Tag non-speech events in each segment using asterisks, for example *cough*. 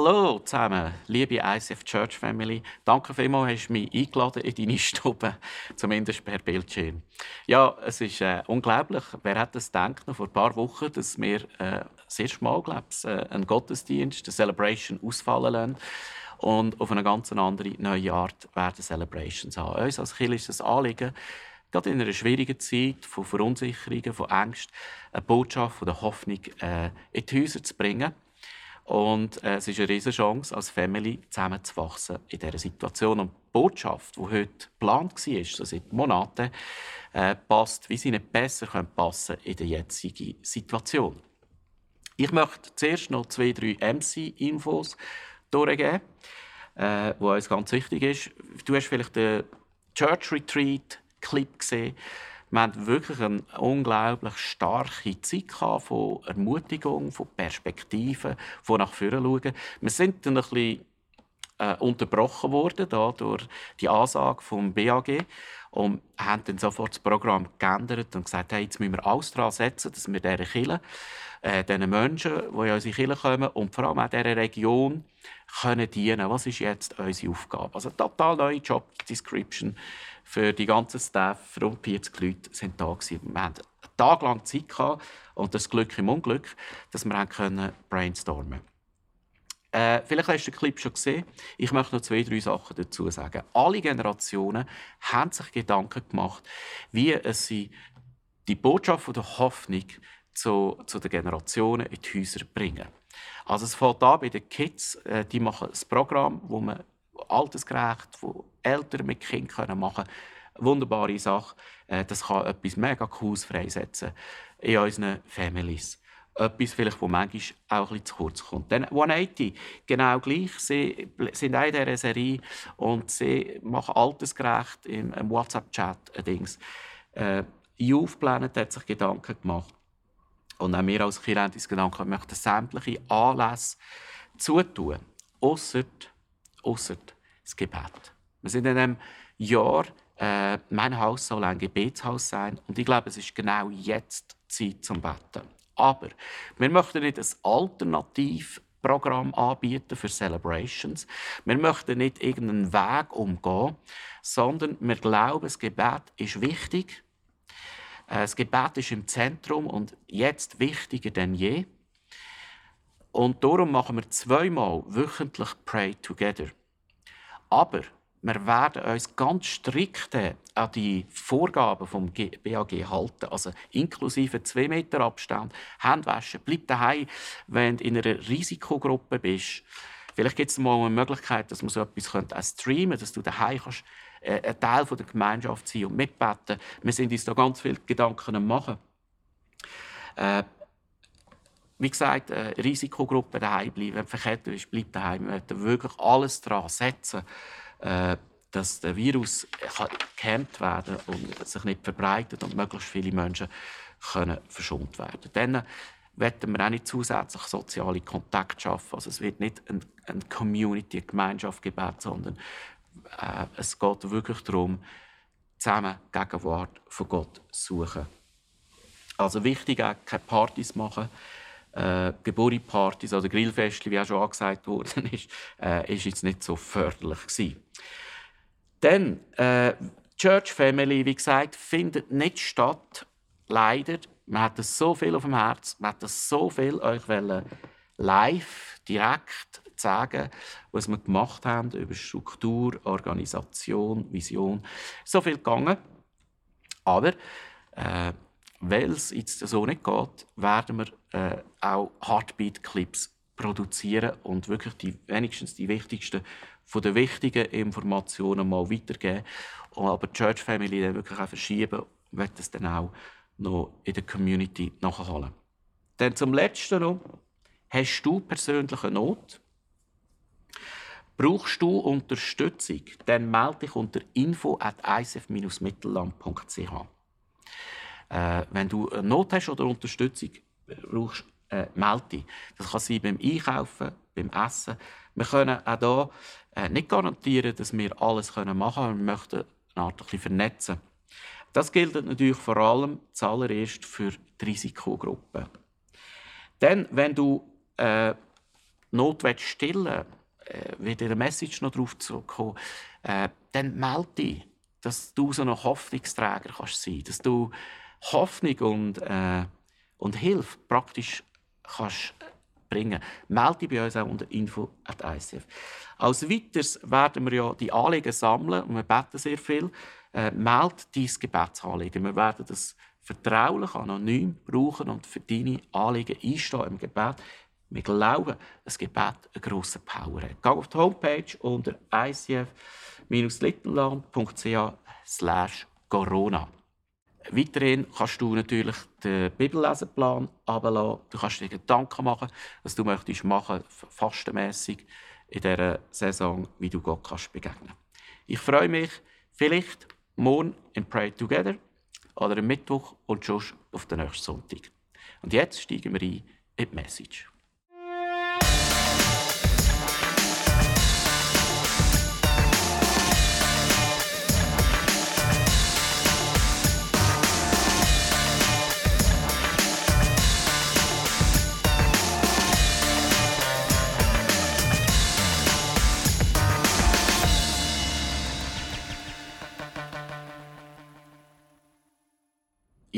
Hallo zusammen, liebe ICF Church Family. Danke vielmals, hast du mich eingeladen in deine *laughs* Stube, zumindest per Bildschirm. Ja, es ist äh, unglaublich. Wer hätte es gedacht, noch vor ein paar Wochen, dass wir äh, das erste Mal, glaub's, äh, einen Gottesdienst, eine Celebration ausfallen lassen und auf eine ganz andere, neue Art werden Celebrations haben. Uns als Kirche ist es Anliegen, gerade in einer schwierigen Zeit von Verunsicherungen, von Ängsten, eine Botschaft von der Hoffnung äh, in die Häuser zu bringen. Und äh, es ist eine riesige Chance, als Family zusammenzuwachsen in dieser Situation. Und die Botschaft, die heute geplant war, so seit Monaten, äh, passt, wie sie nicht besser passen in der jetzigen Situation. Ich möchte zuerst noch zwei, drei MC-Infos durchgeben, äh, die uns ganz wichtig ist. Du hast vielleicht den Church Retreat Clip gesehen. Wir hatten wirklich eine unglaublich starke Zeit von Ermutigung, von Perspektiven, von nach vorne schauen. Wir sind dann ein bisschen äh, unterbrochen worden da, durch die Ansage vom BAG und haben dann sofort das Programm geändert und gesagt, hey, jetzt müssen wir alles daran setzen, dass wir diese Kirche, äh, diesen Menschen, die in unsere Kirche kommen und vor allem auch dieser Region können dienen. Was ist jetzt unsere Aufgabe? Also total neue Job Description für die ganzen Staff, rund 40 Leute sind da gewesen. Wir hatten einen Tag lang Zeit gehabt, und das Glück im Unglück, dass wir können brainstormen äh, Vielleicht hast du den Clip schon gesehen. Ich möchte noch zwei, drei Sachen dazu sagen. Alle Generationen haben sich Gedanken gemacht, wie sie die Botschaft der Hoffnung zu, zu den Generationen in die Häuser bringen. Also es fängt an bei den Kids, äh, die machen ein Programm, wo man altersgerecht, wo Eltern mit Kindern machen können. Wunderbare Sache. Äh, das kann etwas mega Cooles freisetzen in unseren Families. Etwas, vielleicht, wo manchmal auch ein bisschen zu kurz kommt. Dann 180, genau gleich. Sie sind auch in dieser Serie und sie machen altersgerecht im, WhatsApp-Chat Dings. Äh, Youth Planet hat sich Gedanken gemacht. Und auch wir als Kirche haben uns Gedanken möchten sämtliche Anlässe zutun. Ausser, ausser das Gebet. Wir sind in einem Jahr, äh, mein Haus soll ein Gebetshaus sein und ich glaube, es ist genau jetzt Zeit zum Betten. Aber wir möchten nicht ein Alternativprogramm anbieten für Celebrations. Wir möchten nicht irgendeinen Weg umgehen, sondern wir glauben, das Gebet ist wichtig. Äh, das Gebet ist im Zentrum und jetzt wichtiger denn je. Und darum machen wir zweimal wöchentlich Pray Together. Aber wir werden uns ganz strikt an die Vorgaben vom BAG halten, also inklusive 2 Meter Abstand, Handwaschen, bleib daheim, wenn du in einer Risikogruppe bist. Vielleicht gibt es mal eine Möglichkeit, dass man so etwas streamen könnte, dass du daheim kannst, äh, ein Teil der Gemeinschaft sein und mitbeten. Wir sind uns da ganz viele Gedanken am machen. Äh, wie gesagt, äh, Risikogruppe daheim bleiben. Wenn du verkehrt bist, bleib daheim. Wir werden wirklich alles daran setzen, äh, dass der Virus gehemmt werden und sich nicht verbreitet und möglichst viele Menschen können verschont werden. Dann werden wir auch nicht zusätzlich soziale Kontakte schaffen. Also es wird nicht eine, Community, eine Gemeinschaft geben, sondern äh, es geht wirklich darum, zusammen Gegenwart von Gott zu suchen. Also wichtig auch, keine Partys machen, äh, Geburtstagspartys oder Grillfeste, wie auch schon angesagt worden *laughs* ist, äh, ist jetzt nicht so förderlich gewesen. Dann, äh, Church Family, wie gesagt, findet nicht statt. Leider. Man hat so viel auf dem Herz, man hat so viel euch live, direkt sagen, was wir gemacht haben über Struktur, Organisation, Vision. So viel gegangen. Aber äh, weil es jetzt so nicht geht, werden wir äh, auch Heartbeat-Clips produzieren und wirklich die, wenigstens die wichtigsten von den wichtigen Informationen mal weitergeben. Aber die Church Family dann wirklich auch verschieben und wird das dann auch noch in der Community nachholen. Dann zum Letzten noch. Hast du persönliche Not? Brauchst du Unterstützung? Dann melde dich unter info at mittellandch äh, wenn du Not hast oder Unterstützung brauchst, äh, melde dich. Das kann sein beim Einkaufen, beim Essen. Wir können auch hier äh, nicht garantieren, dass wir alles machen können. Wir möchten eine Art ein vernetzen. Das gilt natürlich vor allem zuallererst für die Risikogruppen. Dann, wenn du äh, Not stillen äh, wieder eine Message noch drauf zurückkommen, äh, dann melde dich, dass du so ein Hoffnungsträger kannst sein du Hoffnung und, äh, und Hilfe praktisch kannst bringen. Melde dich bei uns auch unter info at ICF. Als weiteres werden wir ja die Anliegen sammeln und wir beten sehr viel. Äh, melde dein Gebetsanliegen. Wir werden das vertraulich, anonym brauchen und für deine Anliegen einstehen im Gebet. Wir glauben, dass Gebet eine grosse Power hat. Geh auf die Homepage unter icf-littenland.ch corona. Weiterhin kannst du natürlich den Bibellesenplan herunterladen. Du kannst dir Gedanken machen, was du möchtest machen, fastenmässig in dieser Saison, wie du Gott kannst begegnen Ich freue mich, vielleicht morgen in Pray Together oder am Mittwoch und schon auf den nächsten Sonntag. Und jetzt steigen wir ein in die Message.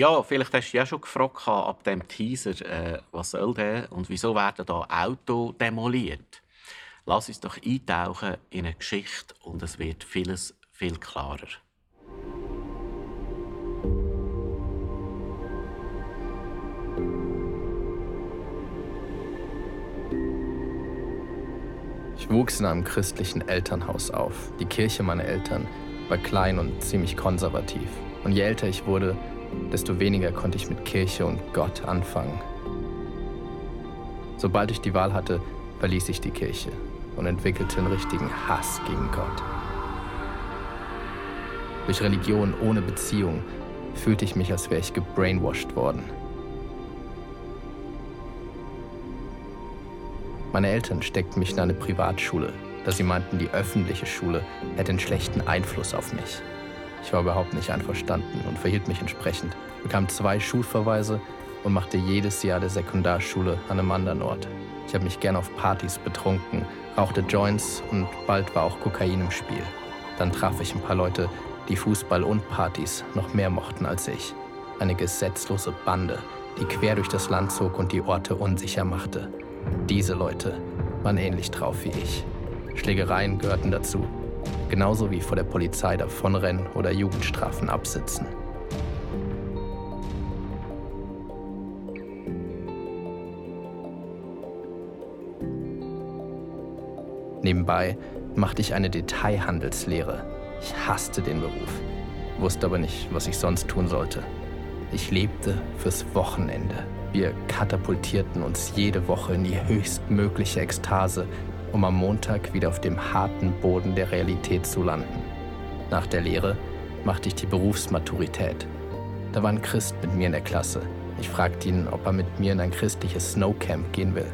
Ja, vielleicht hast du ja schon gefragt ab dem Teaser, äh, was soll der und wieso werden da Auto demoliert? Lass uns doch eintauchen in eine Geschichte und es wird vieles viel klarer. Ich wuchs in einem christlichen Elternhaus auf. Die Kirche meiner Eltern war klein und ziemlich konservativ. Und je älter ich wurde, desto weniger konnte ich mit Kirche und Gott anfangen. Sobald ich die Wahl hatte, verließ ich die Kirche und entwickelte einen richtigen Hass gegen Gott. Durch Religion ohne Beziehung fühlte ich mich, als wäre ich gebrainwashed worden. Meine Eltern steckten mich in eine Privatschule, da sie meinten, die öffentliche Schule hätte einen schlechten Einfluss auf mich. Ich war überhaupt nicht einverstanden und verhielt mich entsprechend, bekam zwei Schulverweise und machte jedes Jahr der Sekundarschule an einem anderen Ort. Ich habe mich gern auf Partys betrunken, rauchte Joints und bald war auch Kokain im Spiel. Dann traf ich ein paar Leute, die Fußball und Partys noch mehr mochten als ich. Eine gesetzlose Bande, die quer durch das Land zog und die Orte unsicher machte. Diese Leute waren ähnlich drauf wie ich. Schlägereien gehörten dazu, genauso wie vor der Polizei davonrennen oder Jugendstrafen absitzen. Nebenbei machte ich eine Detailhandelslehre. Ich hasste den Beruf, wusste aber nicht, was ich sonst tun sollte. Ich lebte fürs Wochenende. Wir katapultierten uns jede Woche in die höchstmögliche Ekstase um am Montag wieder auf dem harten Boden der Realität zu landen. Nach der Lehre machte ich die Berufsmaturität. Da war ein Christ mit mir in der Klasse. Ich fragte ihn, ob er mit mir in ein christliches Snowcamp gehen will.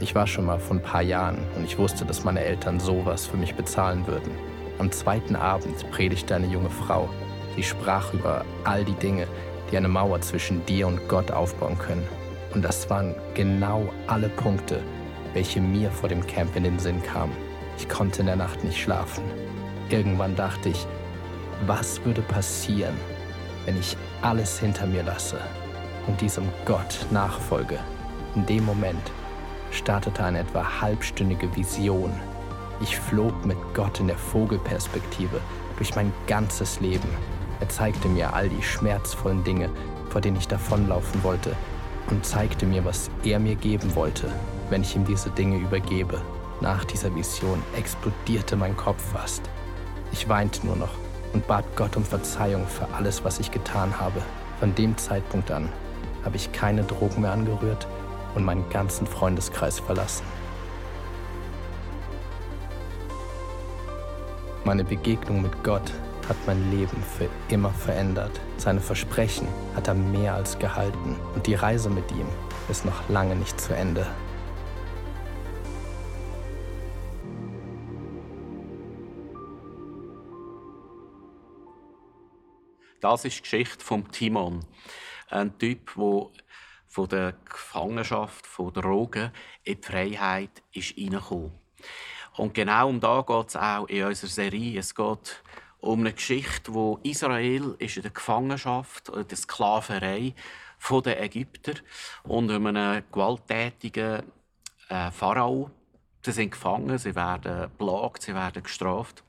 Ich war schon mal vor ein paar Jahren und ich wusste, dass meine Eltern sowas für mich bezahlen würden. Am zweiten Abend predigte eine junge Frau. Sie sprach über all die Dinge, die eine Mauer zwischen dir und Gott aufbauen können. Und das waren genau alle Punkte, welche mir vor dem Camp in den Sinn kam. Ich konnte in der Nacht nicht schlafen. Irgendwann dachte ich, was würde passieren, wenn ich alles hinter mir lasse und diesem Gott nachfolge? In dem Moment startete eine etwa halbstündige Vision. Ich flog mit Gott in der Vogelperspektive durch mein ganzes Leben. Er zeigte mir all die schmerzvollen Dinge, vor denen ich davonlaufen wollte, und zeigte mir, was er mir geben wollte, wenn ich ihm diese Dinge übergebe. Nach dieser Vision explodierte mein Kopf fast. Ich weinte nur noch und bat Gott um Verzeihung für alles, was ich getan habe. Von dem Zeitpunkt an habe ich keine Drogen mehr angerührt und meinen ganzen Freundeskreis verlassen. Meine Begegnung mit Gott hat mein Leben für immer verändert. Seine Versprechen hat er mehr als gehalten und die Reise mit ihm ist noch lange nicht zu Ende. Das ist die Geschichte von Timon. Ein Typ, der von der Gefangenschaft, von Drogen in die Freiheit ist hineingekommen. Und genau um da geht es auch in unserer Serie. Es geht um eine Geschichte, wo Israel ist in der Gefangenschaft oder der Sklaverei von den Ägyptern und um einen gewalttätigen äh, Pharao. Sie sind gefangen, sie werden plagt, sie werden gestraft.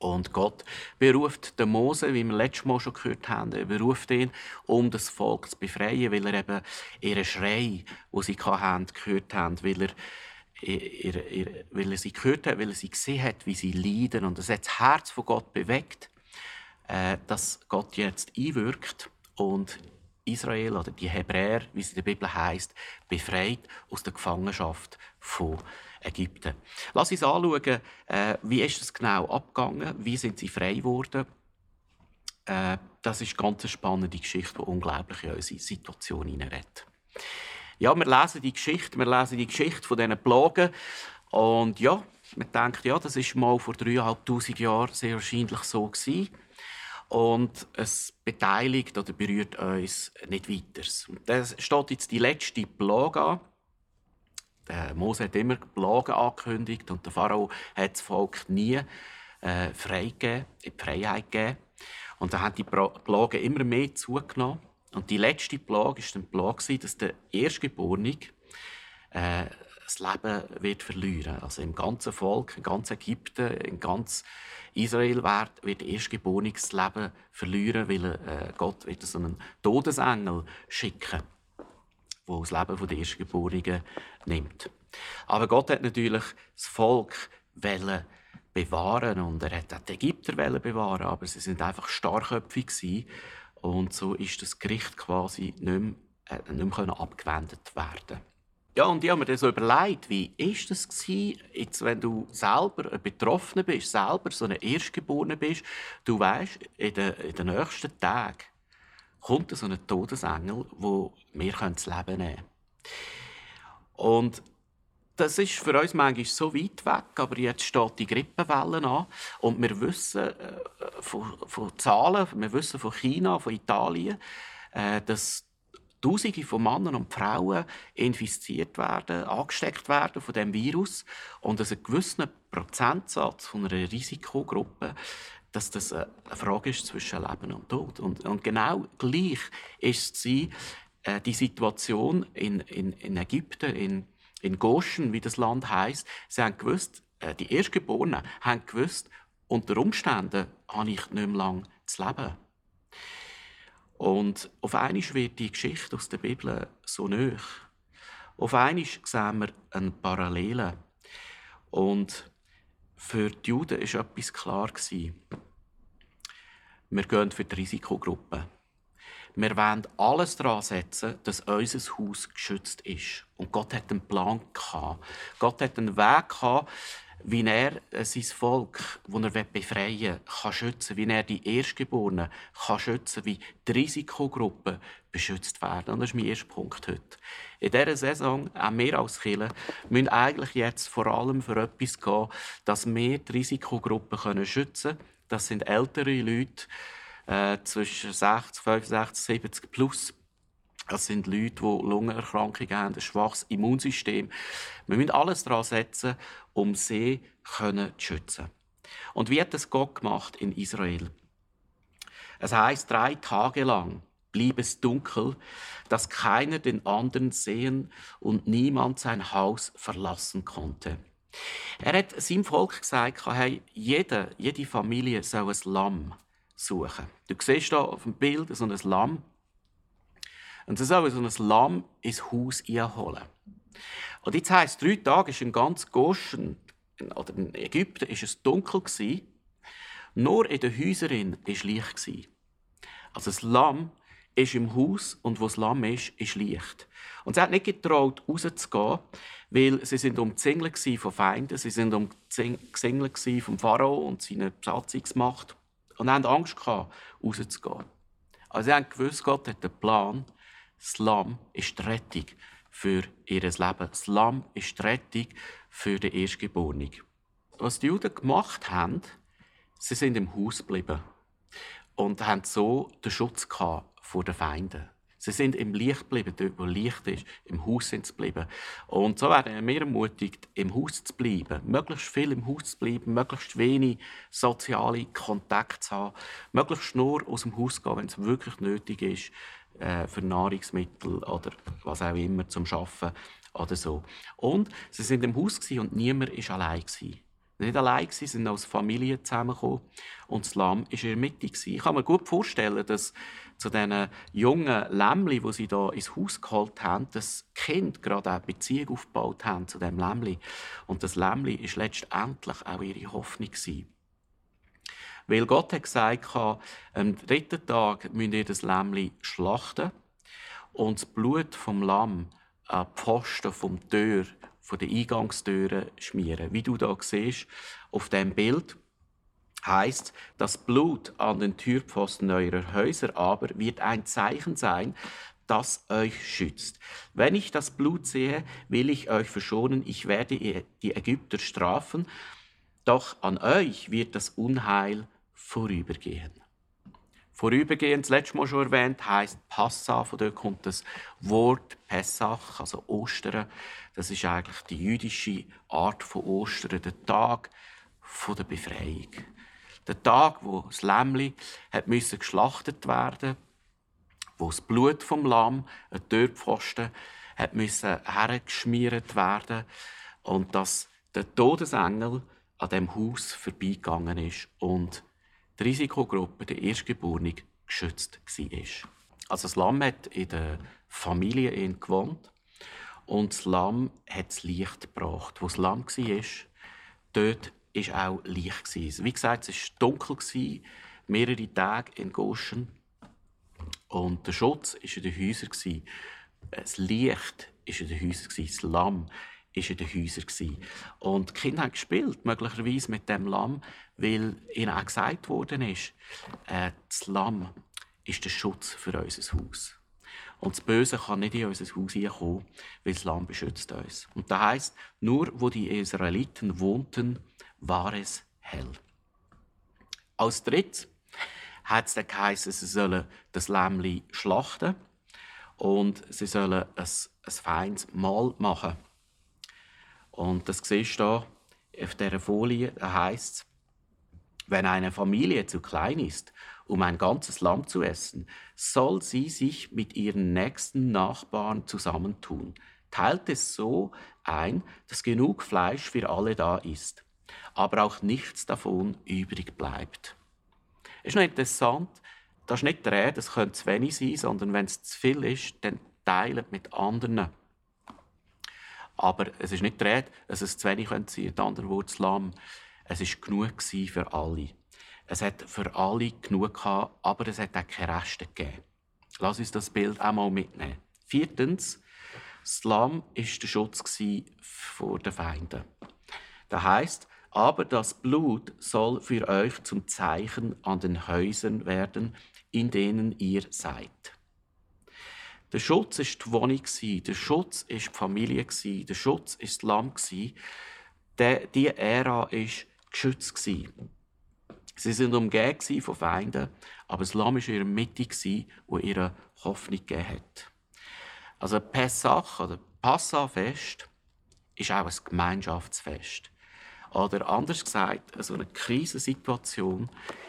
Und Gott beruft den Mose, wie wir letztes Mal schon gehört haben, er beruft ihn, um das Volk zu befreien, weil er eben ihren Schrei, wo sie hatten, gehört haben, weil er, ihr, ihr, weil er sie gehört hat, weil er sie gesehen hat, wie sie leiden. Und es hat das Herz von Gott bewegt, äh, dass Gott jetzt einwirkt und Israel oder die Hebräer, wie es in der Bibel heißt, befreit aus der Gefangenschaft von Ägypten. Lass uns anschauen, äh, wie ist es genau abgegangen, wie sind sie frei geworden. Äh, das ist eine ganz spannende Geschichte, die unglaublich in unsere Situation hineinredet. Ja, wir lesen die Geschichte, wir lesen die Geschichte von diesen Plagen und ja, man denkt, ja, das ist mal vor dreieinhalbtausend Jahren sehr wahrscheinlich so gewesen. Und es beteiligt oder berührt uns nicht weiter. Und das steht jetzt die letzte Plage an. Der Mose hat immer Plagen angekündigt und der Pharao hat das Volk nie äh, freigegeben, in die Freiheit gegeben. Und dann haben die Plagen immer mehr zugenommen. Und die letzte Plage war die Plage, dass der Erstgeborene äh, das Leben wird verlieren. Also im ganzen Volk, im ganzen Ägypten, in ganz Israel wird, wird der Erstgeborene das Leben verlieren, weil äh, Gott wird so einen Todesengel schicken wo das Leben der Erstgeborenen nimmt. Aber Gott hat natürlich das Volk bewahren und er hat auch die Ägypter bewahren, aber sie sind einfach starrköpfig und so ist das Gericht quasi nicht mehr, äh, nicht mehr abgewendet werden. Ja, und ich habe mir dann so überlegt, wie ist das gewesen, jetzt, wenn du selber ein Betroffener bist, selber so ein Erstgeborener bist, du weißt, in den, in den nächsten Tagen kommt so ein Todesengel, wo mir das Leben nehmen können. Und das ist für uns manchmal so weit weg, aber jetzt steht die Grippewelle an und wir wissen äh, von, von, Zahlen, wir wissen von China, von Italien, äh, dass Tausende von Männern und Frauen infiziert werden, angesteckt werden von dem Virus und dass ein gewisser Prozentsatz von einer Risikogruppe dass das eine Frage ist zwischen Leben und Tod. Und, und genau gleich ist sie äh, die Situation in, in, in Ägypten, in, in Goshen, wie das Land heißt. Sie haben gewusst, äh, die Erstgeborenen haben gewusst, unter Umständen habe ich nicht mehr lange zu leben. Und auf einmal wird die Geschichte aus der Bibel so nöch. Auf einmal sehen wir eine Parallele. Und für die Juden war etwas klar. Wir gehen für die Risikogruppe. Wir wollen alles daran setzen, dass unser Haus geschützt ist. Und Gott hat einen Plan. Gott hat einen Weg gehabt, wie er äh, sein Volk, das er befreien will, kann schützen wie er die Erstgeborenen kann schützen wie die Risikogruppen beschützt werden. Und das ist mein erster Punkt heute. In dieser Saison, auch wir als Kirche, müssen eigentlich jetzt vor allem für etwas gehen, dass wir die Risikogruppen schützen können. Das sind ältere Leute äh, zwischen 60, 65, 70 plus. Das sind Leute, die Lungenerkrankungen haben, ein schwaches Immunsystem. Wir müssen alles daran setzen, um sie zu schützen. Und wie hat das Gott gemacht in Israel? Es heißt drei Tage lang blieb es dunkel, dass keiner den anderen sehen und niemand sein Haus verlassen konnte. Er hat seinem Volk gesagt, hey, jede, jede Familie soll ein Lamm suchen. Du siehst hier auf dem Bild so ein Lamm. Und sie sollen so ein Lamm ins Haus einholen. Und jetzt heisst, drei Tage ist in ganz Goschen oder in Ägypten ist es dunkel gewesen. Nur in den Häusern war Licht gewesen. Also das Lamm ist im Haus und wo das Lamm ist, ist Licht. Und sie hat nicht getraut, rauszugehen, weil sie sind umzingelt von Feinden, sie sind umzingelt vom Pharao und seiner Besatzungsmacht und haben Angst rauszugehen. Also sie haben gewusst, Gott hat einen Plan. Das Lamm ist die Rettung für ihr Leben. Das Lamm ist die Rettung für die Erstgeborenen. Was die Juden gemacht haben, sie sind im Haus geblieben und haben so den Schutz vor den Feinden. Sie sind im Licht geblieben, dort wo Licht ist. Im Haus sind sie geblieben. Und so werden wir ermutigt, im Haus zu bleiben. Möglichst viel im Haus zu bleiben, möglichst wenig soziale Kontakte zu haben, möglichst nur aus dem Haus zu gehen, wenn es wirklich nötig ist, äh, für Nahrungsmittel oder was auch immer zum Schaffen oder so. Und sie sind im Haus und niemand war allein nicht allein sie sind als Familie zusammengekommen und das Lamm war in der Mitte. Ich kann mir gut vorstellen, dass zu diesen jungen Lämmli, die sie da ins Haus geholt haben, das Kind gerade eine Beziehung aufgebaut haben zu dem Lämmli. Und das Lämmli ist letztendlich auch ihre Hoffnung Weil Gott hat gesagt, am dritten Tag müsst ihr das Lämmli schlachten und das Blut vom Lamm an die Pfosten vom Tür von den Eingangstüren schmieren. Wie du da siehst auf dem Bild, heißt, das Blut an den Türpfosten eurer Häuser aber wird ein Zeichen sein, das euch schützt. Wenn ich das Blut sehe, will ich euch verschonen, ich werde die Ägypter strafen, doch an euch wird das Unheil vorübergehen. Vorübergehend, das letzte Mal schon erwähnt, heißt Passa, von dort kommt das Wort Pessach, also Ostern. Das ist eigentlich die jüdische Art von Ostern, der Tag der Befreiung. Der Tag, wo das Lämmli hat müssen geschlachtet werden, wo das Blut vom Lamm, ein Türpfosten, hat müssen hergeschmiert werden und dass der Todesengel an dem Haus vorbeigegangen ist und die Risikogruppe der Erstgeborenen geschützt war. Also das Lamm hat in der Familie gewohnt und das Lamm hat das Licht gebracht. Wo das Lamm war, dort war auch Licht. Wie gesagt, es war dunkel, mehrere Tage in Goshen. Und der Schutz war in den Häusern. Das Licht war in den Häusern. Das Lamm war in den Häusern. Und die Kinder haben gespielt, möglicherweise mit dem Lamm, weil ihnen auch gesagt ist, äh, das Lamm ist der Schutz für unser Haus. Und das Böse kann nicht in unser Haus hineinkommen, weil das Lamm beschützt uns. Und das heisst, nur wo die Israeliten wohnten, war es hell. Als drittes hat es dann geheißen, sie sollen das Lämmli schlachten und sie sollen ein, ein feines Mahl machen. Und das siehst du hier auf dieser Folie, da es, wenn eine Familie zu klein ist, um ein ganzes Lamm zu essen, soll sie sich mit ihren nächsten Nachbarn zusammentun. Teilt es so ein, dass genug Fleisch für alle da ist, aber auch nichts davon übrig bleibt. Ist noch interessant, das ist nicht der es könnte zu wenig sein, sondern wenn es zu viel ist, dann teilt mit anderen. Aber es ist nicht der Rede, dass es zu wenig sein könnte, in anderen Worten, das Lamm es war genug für alle. Es hat für alle genug gehabt, aber es hat auch keine Reste gegeben. Lass uns das Bild auch mal mitnehmen. Viertens, das war der Schutz vor den Feinden. Das heißt, aber das Blut soll für euch zum Zeichen an den Häusern werden, in denen ihr seid. Der Schutz ist die Wohnung, der Schutz ist die Familie, der Schutz ist das Lamm. Diese Ära ist geschützt. Sie sind umgeben von Feinden, aber das Lamm war in ihrer Mitte, wo ihre Hoffnung gegeben hat. Also Pessach oder Passafest ist auch ein Gemeinschaftsfest. Oder anders gesagt, so eine Krisensituation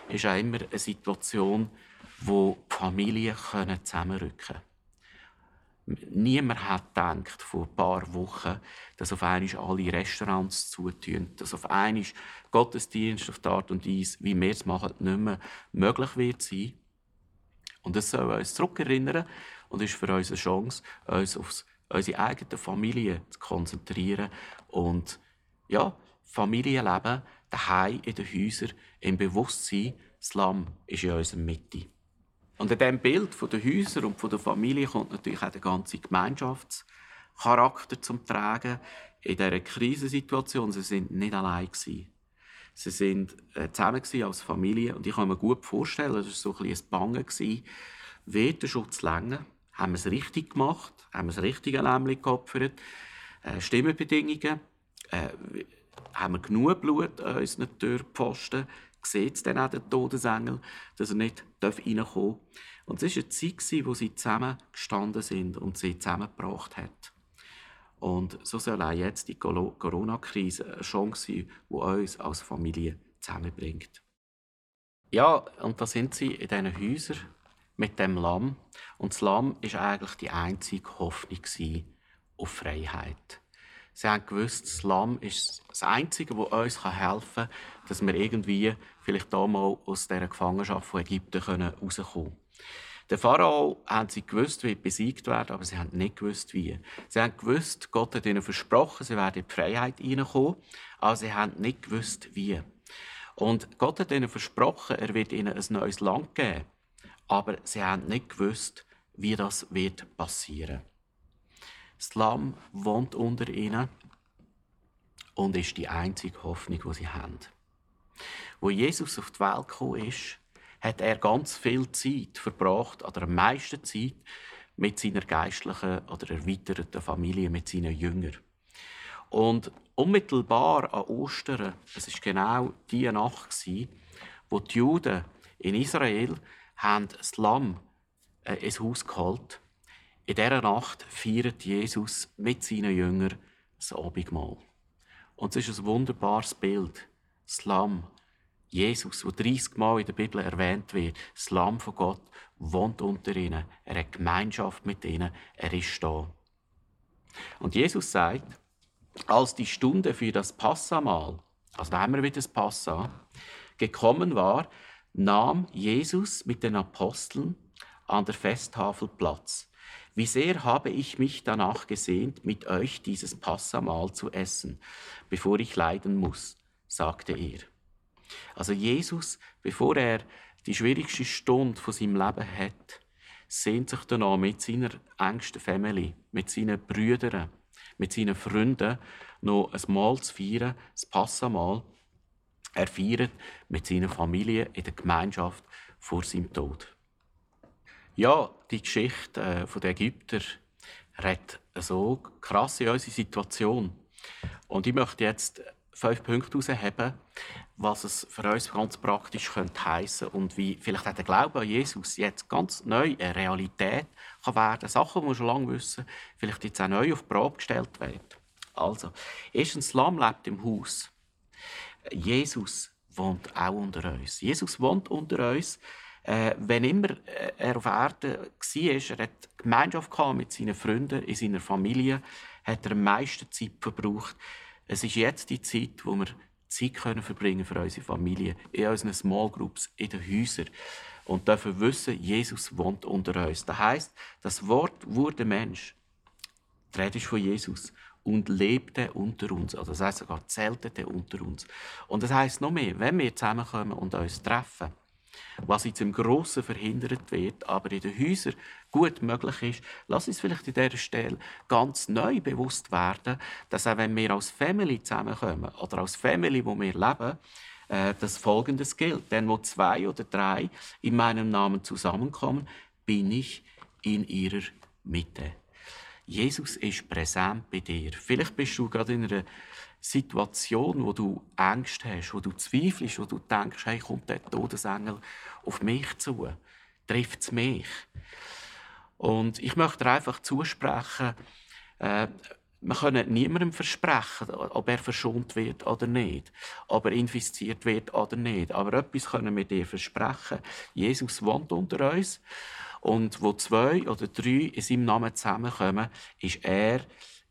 ist auch immer eine Situation, wo die Familien zusammenrücken können. Niemand hat gedacht, vor ein paar Wochen, dass auf einmal alle Restaurants zutun, dass auf einmal Gottesdienst auf die Art und Weise, wie wir es machen, nicht mehr möglich wird sein. Und das soll uns zurückerinnern und ist für uns eine Chance, uns auf unsere eigene Familie zu konzentrieren und ja, Familienleben daheim in den Häusern, im Bewusstsein, Lamm ist in unserer Mitte. Und in diesem Bild von den Häusern und von der Familie kommt natürlich auch der ganze Gemeinschaftscharakter zum Tragen. In dieser Krisensituation, sie sind nicht allein. Sie sind äh, zusammen als Familie und ich kann mir gut vorstellen, das war so ein, bisschen ein Bangen gewesen. Wird der Schutz länger? Haben wir es richtig gemacht? Haben wir das richtige Lämmchen geopfert? Äh, Stimmenbedingungen? Äh, haben wir genug Blut an unseren Türpfosten? Sieht dann auch der Todesengel, dass er nicht reinkommen darf. Und es war eine Zeit, wo sie zusammen gestanden sind und sie zusammengebracht hat. Und so soll auch jetzt die Corona-Krise eine Chance sein, die uns als Familie zusammenbringt. Ja, und da sind sie in diesen Häusern mit dem Lamm. Und das Lamm war eigentlich die einzige Hoffnung auf Freiheit. Sie haben gewusst, das Lamm ist das Einzige, das uns helfen kann, dass wir irgendwie vielleicht da mal aus dieser Gefangenschaft von Ägypten rauskommen können. Der Pharao haben sie gewusst, wie besiegt werden, aber sie haben nicht gewusst, wie. Sie haben gewusst, Gott hat ihnen versprochen, sie werden in die Freiheit hineinkommen, aber sie haben nicht gewusst, wie. Und Gott hat ihnen versprochen, er wird ihnen ein neues Land geben, aber sie haben nicht gewusst, wie das wird passieren. Das Lamm wohnt unter ihnen und ist die einzige Hoffnung, die sie haben. Wo Jesus auf die Welt gekommen ist, hat er ganz viel Zeit verbracht, oder am meisten Zeit, mit seiner geistlichen oder erweiterten Familie, mit seinen Jüngern. Und unmittelbar an Ostern, es ist genau die Nacht, wo die Juden in Israel haben das Lamm äh, ins Haus geholt. In dieser Nacht feiert Jesus mit seinen Jüngern das Abendmahl. Und es ist ein wunderbares Bild. Das Lamm, Jesus, wo 30 Mal in der Bibel erwähnt wird, das Lamm von Gott, wohnt unter ihnen. Er hat Gemeinschaft mit ihnen. Er ist da. Und Jesus sagt, als die Stunde für das Passamal, also haben wir wieder das Passa, gekommen war, nahm Jesus mit den Aposteln an der Festtafel Platz. Wie sehr habe ich mich danach gesehnt, mit euch dieses Passamal zu essen, bevor ich leiden muss, sagte er. Also Jesus, bevor er die schwierigste Stunde von seinem Leben hat, sehnt sich danach mit seiner engsten Family, mit seinen Brüdern, mit seinen Freunden noch ein Mahl zu feiern, das Passamal. Er feiert mit seiner Familie in der Gemeinschaft vor seinem Tod. Ja, die Geschichte äh, der Ägypter redet so krass in unsere Situation. Und ich möchte jetzt fünf Punkte herausheben, was es für uns ganz praktisch könnte heissen und wie vielleicht auch der Glaube an Jesus jetzt ganz neu eine Realität kann werden. Sachen, die wir schon lange wissen, vielleicht jetzt auch neu auf die Probe gestellt werden. Also, erstens, Lamm lebt im Haus. Jesus wohnt auch unter uns. Jesus wohnt unter uns. Äh, wenn immer äh, er auf Erden war, er hat Gemeinschaft mit seinen Freunden, in seiner Familie, hat er am meisten Zeit verbraucht es ist jetzt die Zeit, wo wir Zeit können verbringen für unsere Familie, in unseren Small Groups, in den Häusern und dürfen wissen, Jesus wohnt unter uns. Das heißt, das Wort wurde Mensch. Die Rede ist von Jesus und lebte unter uns. Also das heißt sogar zeltete unter uns. Und das heißt noch mehr, wenn wir zusammenkommen und uns treffen, was jetzt im Grossen verhindert wird, aber in den Häusern gut möglich ist, lass uns vielleicht an dieser Stelle ganz neu bewusst werden, dass auch wenn wir als Family zusammenkommen oder als Family, wo wir leben, äh, das Folgendes gilt. Denn wo zwei oder drei in meinem Namen zusammenkommen, bin ich in ihrer Mitte. Jesus ist präsent bei dir. Vielleicht bist du gerade in einer Situation, wo du Angst hast, wo du zweifelst, wo du denkst, hey, kommt der Todesengel auf mich zu? Trifft es mich? Und ich möchte einfach zusprechen, äh, wir können niemandem versprechen, ob er verschont wird oder nicht, ob er infiziert wird oder nicht. Aber etwas können wir dir versprechen. Jesus wohnt unter uns. Und wo zwei oder drei in seinem Namen zusammenkommen, ist er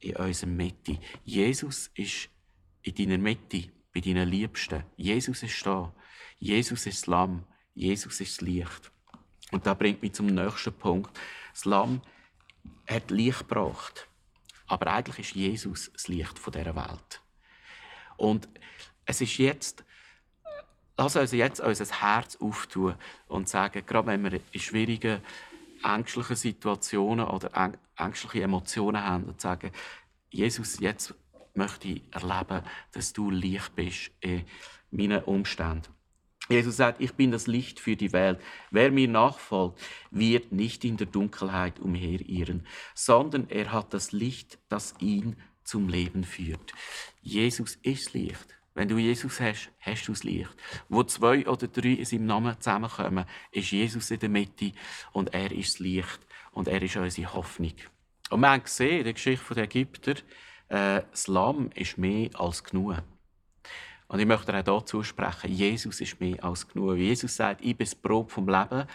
in unserer Mitte. Jesus ist in deiner Mitte, bei deinen Liebsten. Jesus ist da. Jesus ist das Lamm. Jesus ist das Licht. Und da bringt mich zum nächsten Punkt. Das Lamm hat Licht gebracht. Aber eigentlich ist Jesus das Licht dieser Welt. Und es ist jetzt, lass uns jetzt unser Herz auftun und sagen, gerade wenn wir in schwierigen, ängstlichen Situationen oder ängstliche Emotionen haben, und sagen, Jesus, jetzt möchte ich erleben, dass du Licht bist in meinen Umständen. Jesus sagt, ich bin das Licht für die Welt. Wer mir nachfolgt, wird nicht in der Dunkelheit umherirren, sondern er hat das Licht, das ihn zum Leben führt. Jesus ist Licht. Wenn du Jesus hast, hast du das Licht. Wo zwei oder drei in seinem Namen zusammenkommen, ist Jesus in der Mitte und er ist das Licht und er ist unsere Hoffnung. Und wir haben gesehen in der Geschichte der Ägypter, äh, das Lamm ist mehr als genug. Und ich möchte auch hier zusprechen, Jesus ist mehr als genug. Jesus sagt, ich bin das Brot vom Leben.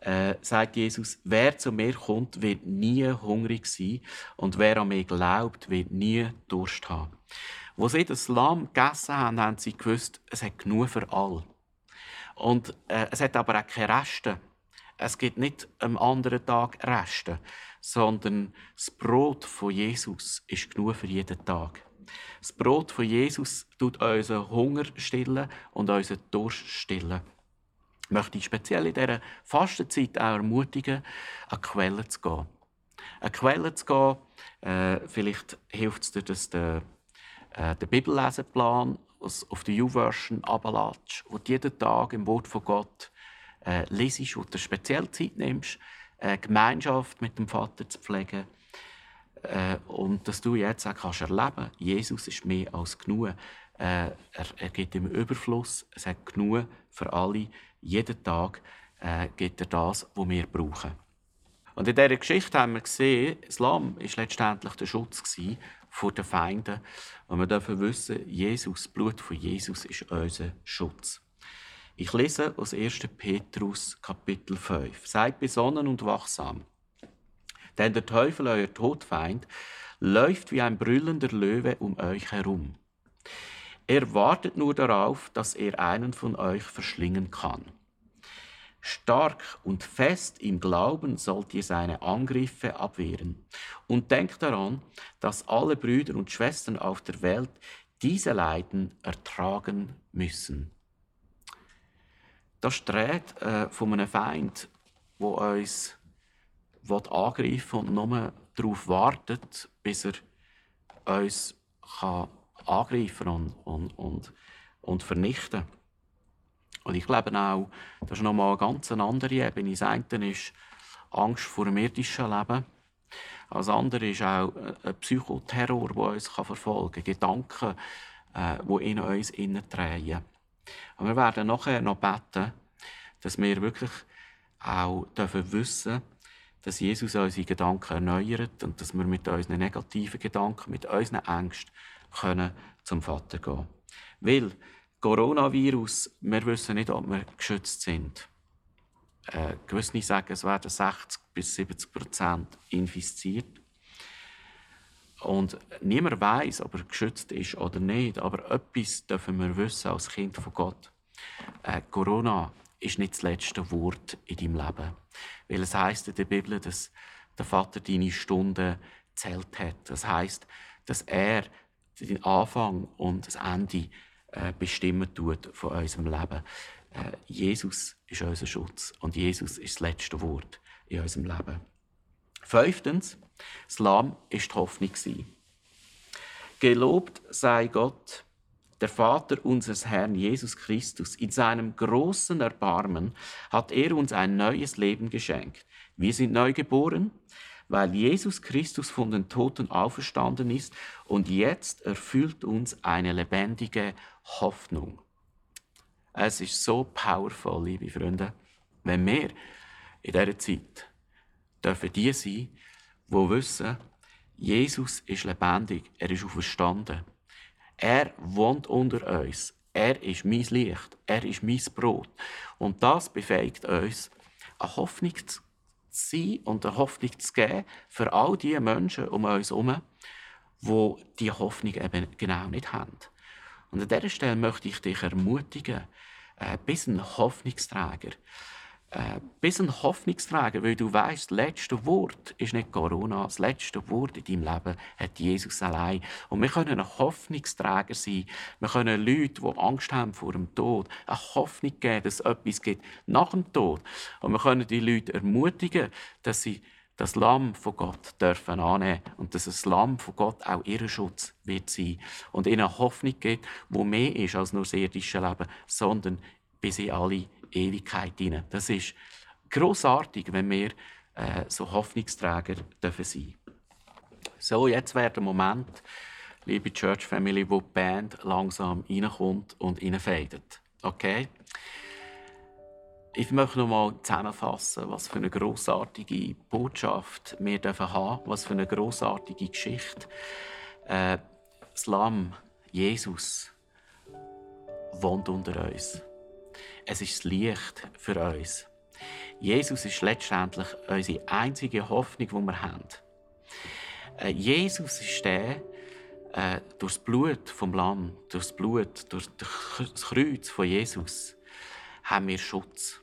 Äh, sagt Jesus, wer zu mir kommt, wird nie hungrig sein und wer an mich glaubt, wird nie Durst haben. Wo sie das Lamm gegessen haben, haben sie gewusst, es hat genug für alle. Und äh, es hat aber auch keine Reste. Es gibt nicht am anderen Tag Reste, sondern das Brot von Jesus ist genug für jeden Tag. Das Brot von Jesus tut unseren Hunger stillen und unseren Durst stillen. Ich möchte ich speziell in dieser Fastenzeit auch ermutigen, an Quellen zu gehen. An Quellen zu gehen, äh, vielleicht hilft es dir, dass der, äh, der Bibelleseplan auf der U-Version abladest, wo du jeden Tag im Wort von Gott äh, lesest, wo du speziell Zeit nimmst, eine Gemeinschaft mit dem Vater zu pflegen äh, und dass du jetzt auch kannst erleben Jesus ist mehr als genug. Äh, er, er gibt im Überfluss, es hat genug für alle. Jeden Tag äh, gibt er das, was wir brauchen. Und in dieser Geschichte haben wir gesehen, Islam war letztendlich der Schutz vor den Feinden. Und wir dürfen wissen, Jesus, das Blut von Jesus ist unser Schutz. Ich lese aus 1. Petrus Kapitel 5. Seid besonnen und wachsam. Denn der Teufel, euer Todfeind, läuft wie ein brüllender Löwe um euch herum. Er wartet nur darauf, dass er einen von euch verschlingen kann. Stark und fest im Glauben sollt ihr seine Angriffe abwehren. Und denkt daran, dass alle Brüder und Schwestern auf der Welt diese Leiden ertragen müssen. Das steht äh, von einem Feind, wo uns angreifen und nur darauf wartet, bis er uns kann angreifen und, und, und, vernichten Und ich glaube auch, das ist nochmal eine ganz andere Ebene. Das eine ist Angst vor dem irdischen Leben. Das andere ist auch ein Psychoterror, der uns verfolgen kann. Gedanken, äh, die in uns drehen. Und wir werden nachher noch beten, dass wir wirklich auch dürfen wissen dass Jesus unsere Gedanken erneuert und dass wir mit unseren negativen Gedanken, mit unseren Ängsten können zum Vater gehen Weil Coronavirus, wir wissen nicht, ob wir geschützt sind. Äh, gewisse sagen, es werden 60 bis 70 Prozent infiziert. Und niemand weiß, ob er geschützt ist oder nicht. Aber etwas dürfen wir wissen als Kind von Gott. Äh, Corona ist nicht das letzte Wort in deinem Leben. Weil es heißt in der Bibel, dass der Vater deine Stunden zählt hat. Das heißt, dass er den Anfang und das Ende äh, bestimmen tut von unserem Leben. Äh, Jesus ist unser Schutz und Jesus ist das letzte Wort in unserem Leben. Fünftens, das Lamm ist die Hoffnung. Gelobt sei Gott, der Vater unseres Herrn Jesus Christus, in seinem großen Erbarmen hat er uns ein neues Leben geschenkt. Wir sind neu geboren, weil Jesus Christus von den Toten auferstanden ist und jetzt erfüllt uns eine lebendige Hoffnung. Es ist so powerful, liebe Freunde, wenn wir in dieser Zeit dürfen die sein, die wissen, Jesus ist lebendig, er ist auferstanden. Er wohnt unter uns. Er ist mein Licht. Er ist mein Brot. Und das befähigt uns, eine Hoffnung zu sein und eine Hoffnung zu geben für all die Menschen um uns herum, die diese Hoffnung eben genau nicht haben. Und an dieser Stelle möchte ich dich ermutigen, äh, ein Hoffnungsträger äh, bis ein Hoffnungsträger, weil du weißt, das letzte Wort ist nicht Corona, das letzte Wort in deinem Leben hat Jesus allein. Und wir können ein Hoffnungsträger sein. Wir können Leute, die Angst haben vor dem Tod, eine Hoffnung geben, dass es etwas gibt nach dem Tod. Und wir können die Leute ermutigen, dass sie das Lamm von Gott dürfen annehmen und dass das Lamm von Gott auch ihr Schutz wird sein und ihnen eine Hoffnung gibt, wo mehr ist als nur das irdische Leben, sondern bis in alle Ewigkeit hinein. Das ist großartig, wenn wir äh, so Hoffnungsträger dürfen sein. So, jetzt wäre der Moment, liebe Church Family, wo die Band langsam reinkommt und reinfadet. Okay? Ich möchte noch mal zusammenfassen, was für eine großartige Botschaft wir dürfen haben, was für eine großartige Geschichte. Äh, das Lamm, Jesus, wohnt unter uns. Es ist das Licht für uns. Jesus ist letztendlich unsere einzige Hoffnung, die wir haben. Äh, Jesus ist der, äh, durch das Blut vom Lamm, durch das Blut, durch das Kreuz von Jesus, haben wir Schutz.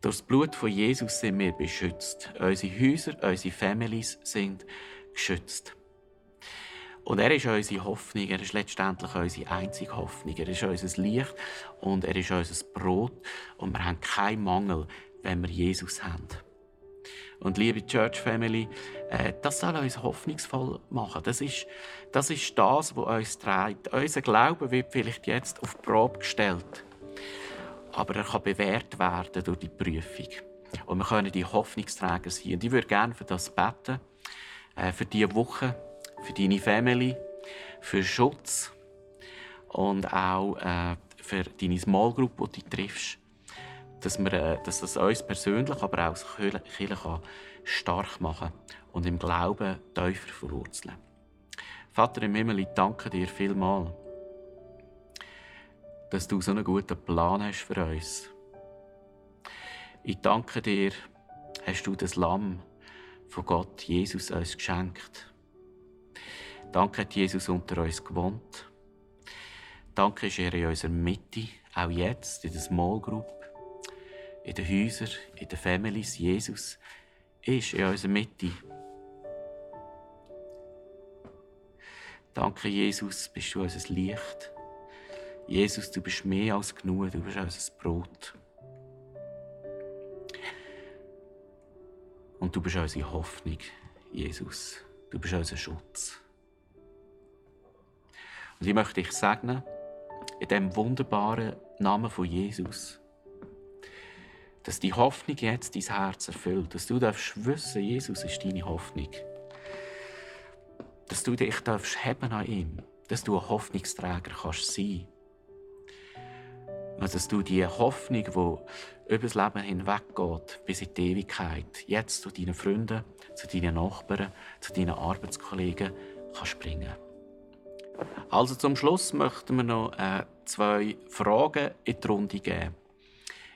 Durch das Blut von Jesus sind wir beschützt. Unsere Häuser, unsere Families sind geschützt. Und er ist unsere Hoffnung, er ist letztendlich unsere einzige Hoffnung. Er ist unser Licht und er ist unser Brot. Und wir haben keinen Mangel, wenn wir Jesus haben. Und liebe Church Family, äh, das soll uns hoffnungsvoll machen. Das ist, das ist das, was uns trägt. Unser Glaube wird vielleicht jetzt auf die Probe gestellt aber er kann bewährt werden durch die Prüfung. Und wir können die Hoffnungsträger sein. Und ich würde gerne für das beten, äh, für diese Woche, für deine Family, für Schutz und auch äh, für deine Small Group, die du triffst, dass, wir, äh, dass das uns persönlich, aber auch als Kirche stark machen und im Glauben tiefer verwurzeln. Vater im Himmel, ich danke dir vielmals dass du so einen guten Plan hast für uns. Ich danke dir, hast du das Lamm von Gott, Jesus, uns geschenkt. Danke hat Jesus unter uns gewohnt. Danke ist er in unserer Mitte, auch jetzt, in der Small Group, in den Häusern, in den Families. Jesus ist in unserer Mitte. Danke, Jesus, bist du unser Licht. Jesus, du bist mehr als genug, du bist unser Brot. Und du bist unsere Hoffnung, Jesus. Du bist unser Schutz. Und ich möchte dich segnen, in dem wunderbaren Namen von Jesus, dass die Hoffnung jetzt dein Herz erfüllt, dass du darfst wissen, Jesus ist deine Hoffnung. Dass du dich darfst haben an ihm, dass du ein Hoffnungsträger kannst sein also, dass du die Hoffnung, die über das Leben hinweggeht, bis in die Ewigkeit, jetzt zu deinen Freunden, zu deinen Nachbarn, zu deinen Arbeitskollegen, kannst bringen. Also zum Schluss möchten wir noch äh, zwei Fragen in die Runde geben.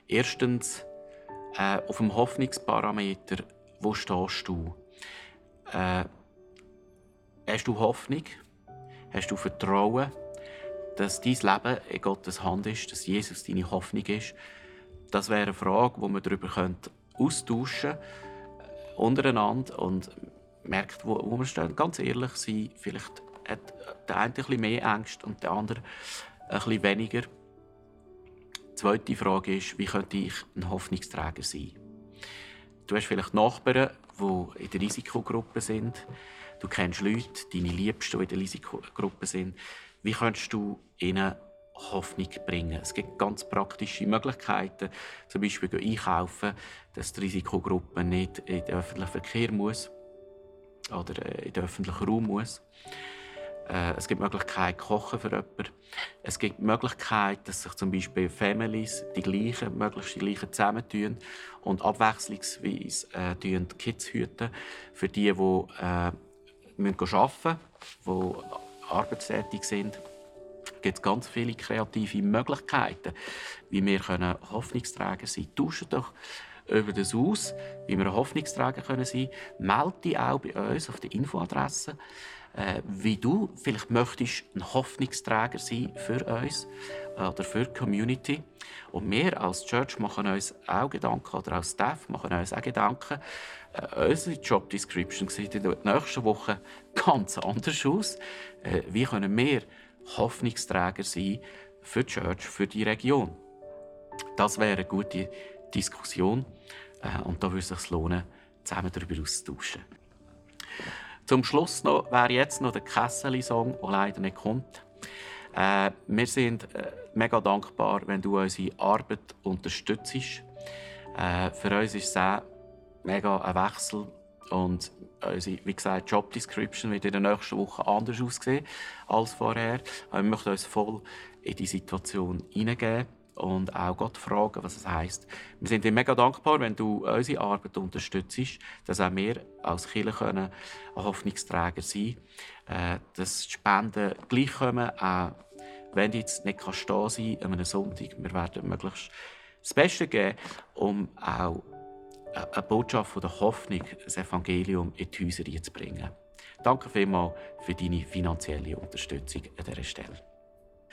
Erstens, äh, auf dem Hoffnungsparameter, wo stehst du? Äh, hast du Hoffnung? Hast du Vertrauen? dass dein Leben in Gottes Hand ist, dass Jesus deine Hoffnung ist. Das wäre eine Frage, wo man darüber austauschen äh, untereinander und merkt, wo, wo wir stehen. Ganz ehrlich sein, vielleicht hat der eine ein bisschen mehr Angst und der andere ein bisschen weniger. Die zweite Frage ist, wie könnte ich ein Hoffnungsträger sein? Du hast vielleicht Nachbarn, die in der Risikogruppe sind. Du kennst Leute, deine Liebsten, die in der Risikogruppe sind. Wie kannst du ihnen Hoffnung bringen? Es gibt ganz praktische Möglichkeiten, zum Beispiel einkaufen, dass die Risikogruppe nicht in den öffentlichen Verkehr muss oder äh, in den öffentlichen Raum muss. Äh, es gibt Möglichkeit, kochen für jemanden. Es gibt Möglichkeit, dass sich zum Beispiel Families die gleichen, möglichst die gleichen zusammentun und abwechslungsweise äh, die Kids hüten für die, die äh, müssen arbeiten müssen, die arbeitstätig sind, gibt es ganz viele kreative Möglichkeiten, wie wir Hoffnungsträger sein können. Tauschen doch über das aus, wie wir Hoffnungsträger sein können. Melde dich auch bei uns auf der Infoadresse, äh, wie du vielleicht möchtest ein Hoffnungsträger sein für uns oder für die Community. Und wir als Church machen uns auch Gedanken, oder als Staff machen uns auch Gedanken. Äh, unsere Job Description sieht in der nächsten Woche ganz anders aus. Äh, wie können wir Hoffnungsträger sein für die Church, für die Region? Das wäre eine gute Diskussion äh, und da würde es sich lohnen, zusammen darüber auszutauschen. Zum Schluss noch wäre jetzt noch der Kesseli-Song, der leider nicht kommt. Äh, wir sind äh, mega dankbar, wenn du unsere Arbeit unterstützt. Äh, für uns ist es auch mega ein Wechsel Und unsere, wie gesagt, Job Description wird in der nächsten Woche anders aussehen als vorher. Wir möchten uns voll in die Situation hineingeben und auch Gott fragen, was es heißt. Wir sind dir mega dankbar, wenn du unsere Arbeit unterstützt, dass auch wir als Kirche können Hoffnungsträger sein können, äh, dass die Spenden gleich kommen, auch wenn du jetzt nicht kannst stehen sein an einem Sonntag. Wir werden möglichst das Beste geben, um auch eine Botschaft von der Hoffnung, das Evangelium in die Häuser zu bringen. Danke vielmals für deine finanzielle Unterstützung an dieser Stelle.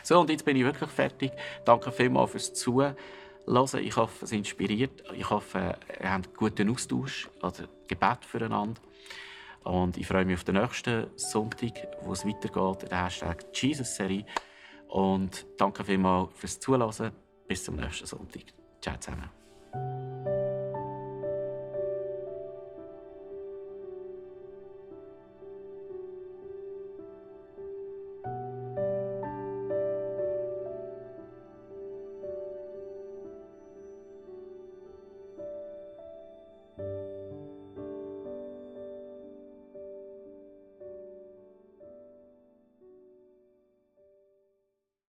So, und jetzt bin ich wirklich fertig. Danke vielmals fürs Zuhören. Ich hoffe, es inspiriert. Ich hoffe, ihr habt einen guten Austausch oder Gebet füreinander. Und ich freue mich auf den nächsten Sonntag, wo es weitergeht, der Hashtag Jesus-Serie. Und danke vielmals fürs Zuhören. Bis zum nächsten Sonntag. Ciao zusammen.